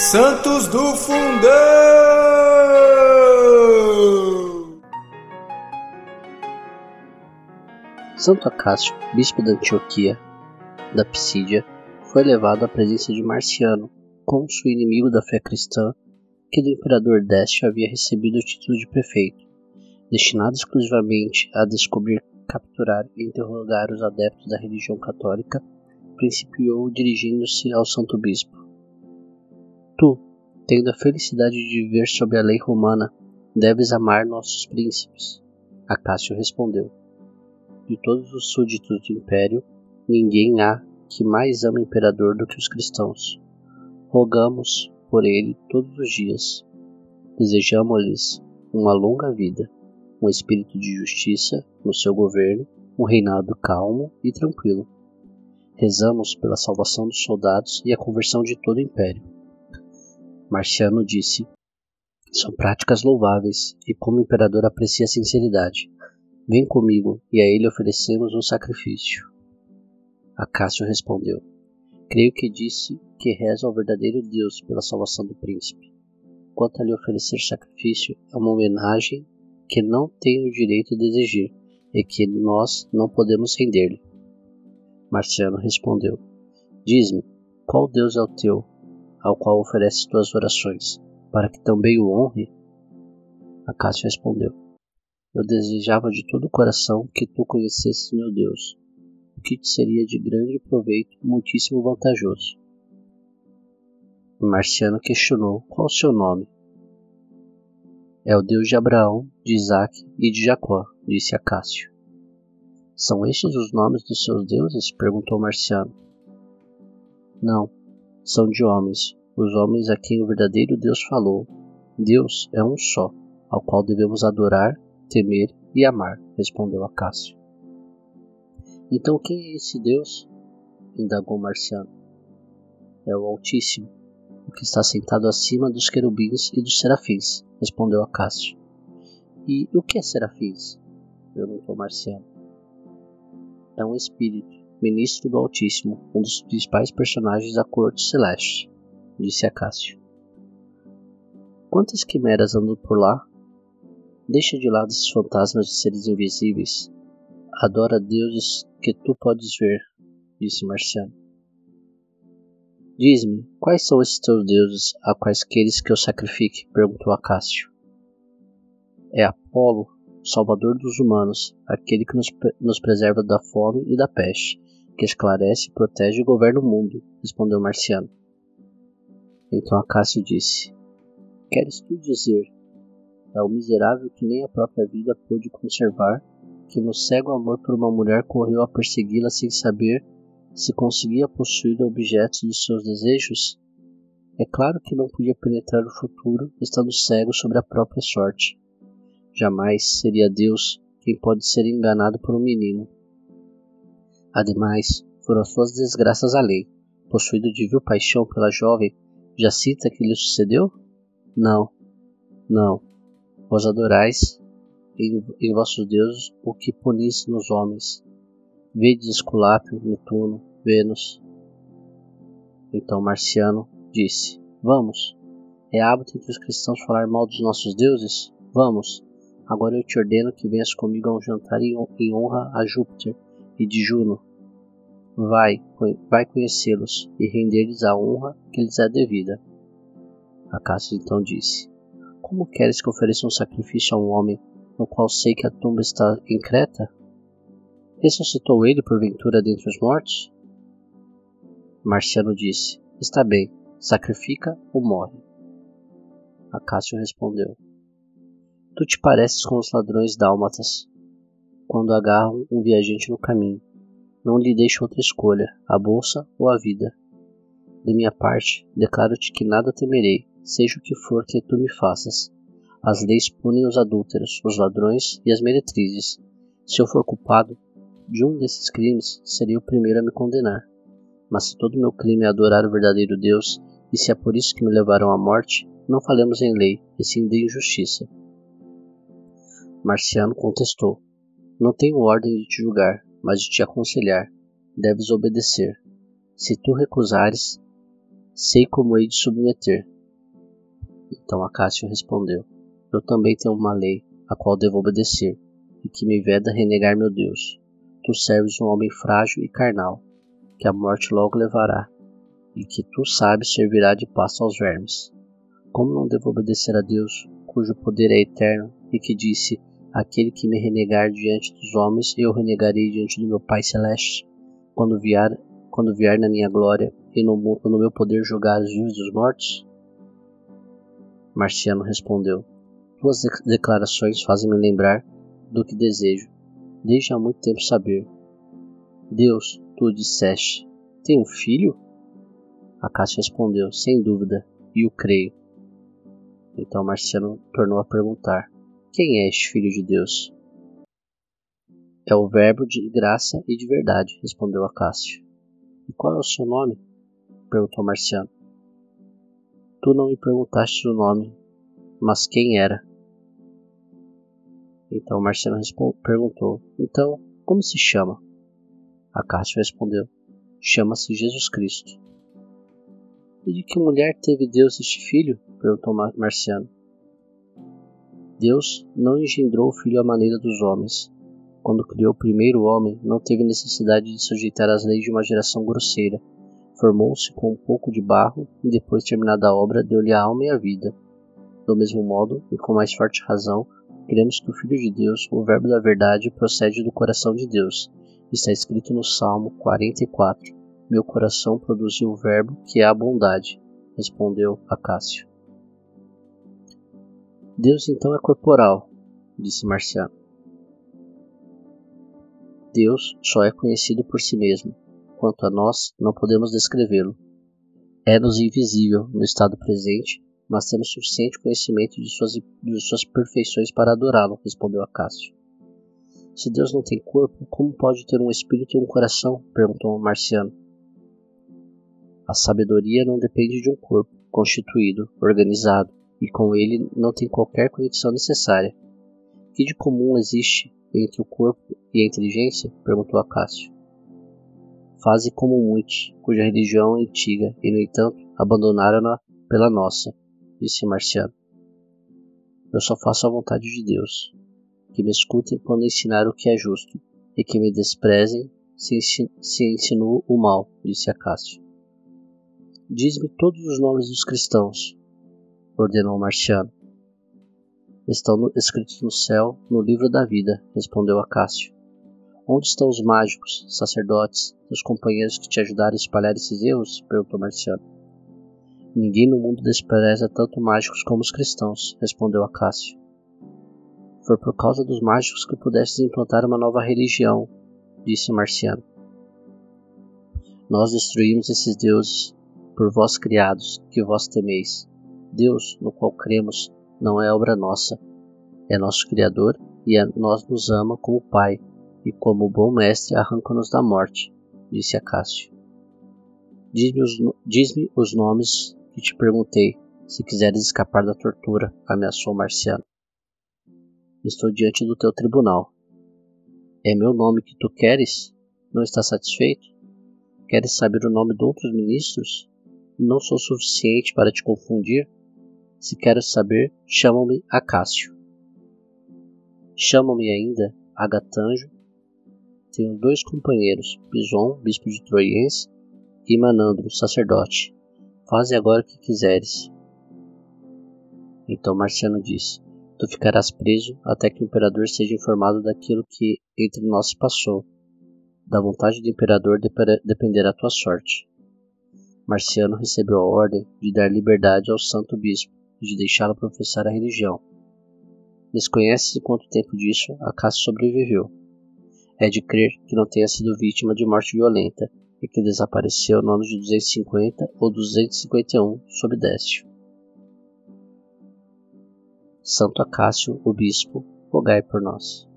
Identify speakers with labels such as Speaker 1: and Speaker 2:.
Speaker 1: Santos do Fundão!
Speaker 2: Santo Acácio, bispo da Antioquia, da Pisídia, foi levado à presença de Marciano, cônsul inimigo da fé cristã, que do imperador Décio havia recebido o título de prefeito, destinado exclusivamente a descobrir, capturar e interrogar os adeptos da religião católica, principiou dirigindo-se ao santo bispo. Tu, tendo a felicidade de viver sob a lei romana, deves amar nossos príncipes. Acácio respondeu. De todos os súditos do império, ninguém há que mais ama o imperador do que os cristãos. Rogamos por ele todos os dias. Desejamos-lhes uma longa vida, um espírito de justiça no seu governo, um reinado calmo e tranquilo. Rezamos pela salvação dos soldados e a conversão de todo o império. Marciano disse: São práticas louváveis, e como o imperador aprecia a sinceridade. Vem comigo, e a ele oferecemos um sacrifício. Acácio respondeu: Creio que disse que reza ao verdadeiro Deus pela salvação do príncipe. Quanto a lhe oferecer sacrifício, é uma homenagem que não tenho o direito de exigir e que nós não podemos render-lhe. Marciano respondeu: Diz-me, qual Deus é o teu, ao qual ofereces tuas orações, para que também o honre? Acácio respondeu: Eu desejava de todo o coração que tu conhecesses meu Deus, o que te seria de grande proveito e muitíssimo vantajoso. Marciano questionou qual o seu nome. É o Deus de Abraão, de Isaac e de Jacó, disse Acácio. São estes os nomes dos seus deuses? perguntou Marciano. Não, são de homens, os homens a quem o verdadeiro Deus falou. Deus é um só, ao qual devemos adorar, temer e amar, respondeu Acácio. Então quem é esse Deus? indagou Marciano. É o Altíssimo, o que está sentado acima dos querubins e dos serafins, respondeu Acácio. E o que é serafins? perguntou Marciano. É um espírito, ministro do Altíssimo, um dos principais personagens da corte celeste, disse Acácio. Quantas quimeras andam por lá? Deixa de lado esses fantasmas de seres invisíveis. Adora deuses que tu podes ver, disse Marciano. Diz-me, quais são esses teus deuses a quais queres que eu sacrifique? perguntou Acácio. É Apolo, salvador dos humanos, aquele que nos, nos preserva da fome e da peste, que esclarece, protege e governa o mundo, respondeu Marciano. Então Acácio disse: Queres tu dizer, é o miserável que nem a própria vida pôde conservar, que no cego amor por uma mulher correu a persegui-la sem saber se conseguia possuir objetos dos seus desejos? É claro que não podia penetrar o futuro, estando cego sobre a própria sorte. Jamais seria Deus quem pode ser enganado por um menino. Ademais, foram suas desgraças além. Possuído de vil paixão pela jovem, já cita que lhe sucedeu? Não, não. Vós adorais em, em vossos deuses o que punis nos homens. Vedes Esculápio, Netuno, Vênus. Então Marciano disse: Vamos. É hábito entre os cristãos falar mal dos nossos deuses? Vamos. Agora eu te ordeno que venhas comigo a um jantar em honra a Júpiter e de Juno. Vai, vai conhecê-los e render-lhes a honra que lhes é devida. Acácio então disse: Como queres que ofereça um sacrifício a um homem no qual sei que a tumba está em Creta? Ressuscitou ele porventura dentre os mortos? Marciano disse: Está bem, sacrifica ou morre. Acácio respondeu: Tu te pareces com os ladrões dálmatas, quando agarram um viajante no caminho. Não lhe deixo outra escolha, a bolsa ou a vida. De minha parte, declaro-te que nada temerei, seja o que for que tu me faças. As leis punem os adúlteros, os ladrões e as meretrizes. Se eu for culpado de um desses crimes, serei o primeiro a me condenar. Mas se todo meu crime é adorar o verdadeiro Deus, e se é por isso que me levaram à morte, não falemos em lei, e sim de injustiça. Marciano contestou: Não tenho ordem de te julgar, mas de te aconselhar. Deves obedecer. Se tu recusares, Sei como hei de submeter. Então Acácio respondeu: Eu também tenho uma lei, a qual devo obedecer, e que me veda renegar meu Deus. Tu serves um homem frágil e carnal, que a morte logo levará, e que tu sabes servirá de pasto aos vermes. Como não devo obedecer a Deus, cujo poder é eterno, e que disse: Aquele que me renegar diante dos homens, eu renegarei diante do meu Pai Celeste, quando vier, quando vier na minha glória e no, no meu poder julgar os vivos e os mortos? Marciano respondeu: Tuas declarações fazem-me lembrar do que desejo, desde há muito tempo saber. Deus, tu disseste: Tem um filho? Acácio respondeu: Sem dúvida, e o creio. Então Marciano tornou a perguntar: Quem é este filho de Deus? É o Verbo de graça e de verdade, respondeu Acácio. E qual é o seu nome? perguntou Marciano. Tu não me perguntaste o nome, mas quem era? Então Marciano perguntou: Então, como se chama? Acácio respondeu: Chama-se Jesus Cristo. E de que mulher teve Deus este filho? perguntou Marciano. Deus não engendrou o filho à maneira dos homens. Quando criou o primeiro homem, não teve necessidade de sujeitar as leis de uma geração grosseira. Formou-se com um pouco de barro e, depois terminada a obra, deu-lhe a alma e a vida. Do mesmo modo, e com mais forte razão, cremos que o Filho de Deus, o Verbo da Verdade, procede do coração de Deus. Está escrito no Salmo 44. Meu coração produziu o Verbo, que é a bondade, respondeu Acácio. Deus então é corporal, disse Marciano. Deus só é conhecido por si mesmo. Quanto a nós, não podemos descrevê-lo. É-nos invisível no estado presente, mas temos suficiente conhecimento de suas, de suas perfeições para adorá-lo, respondeu Acácio. Se Deus não tem corpo, como pode ter um espírito e um coração? perguntou Marciano. A sabedoria não depende de um corpo constituído, organizado, e com ele não tem qualquer conexão necessária. Que de comum existe entre o corpo e a inteligência? perguntou Acácio. Faze como muitos, cuja religião é antiga e, no entanto, abandonaram-na pela nossa, disse Marciano. Eu só faço a vontade de Deus. Que me escutem quando ensinar o que é justo, e que me desprezem se, se o mal, disse Acácio. Diz-me todos os nomes dos cristãos, ordenou Marciano. Estão escritos no céu, no livro da vida, respondeu Acácio. Onde estão os mágicos, sacerdotes, os companheiros que te ajudaram a espalhar esses erros? perguntou Marciano. Ninguém no mundo despreza tanto mágicos como os cristãos, respondeu Acácio. Foi por causa dos mágicos que pudestes implantar uma nova religião, disse Marciano. Nós destruímos esses deuses por vós criados, que vós temeis. Deus, no qual cremos, não é obra nossa, é nosso Criador e a nós nos ama como Pai, e como bom mestre arranca-nos da morte, disse Acácio. Diz-me os, diz os nomes que te perguntei, se quiseres escapar da tortura, ameaçou Marciano. Estou diante do teu tribunal. É meu nome que tu queres? Não estás satisfeito? Queres saber o nome de outros ministros? Não sou suficiente para te confundir? Se queres saber, chama-me Acácio. Chama-me ainda Agatanjo. Tenho dois companheiros, Bison, bispo de Troiense, e Manandro, sacerdote. Faze agora o que quiseres. Então Marciano disse: Tu ficarás preso até que o imperador seja informado daquilo que entre nós passou. Da vontade do imperador dependerá a tua sorte. Marciano recebeu a ordem de dar liberdade ao santo bispo de deixá-lo professar a religião. Desconhece-se quanto tempo disso a sobreviveu. É de crer que não tenha sido vítima de morte violenta e que desapareceu no ano de 250 ou 251 sob Décio. Santo Acácio, o Bispo, rogai por nós.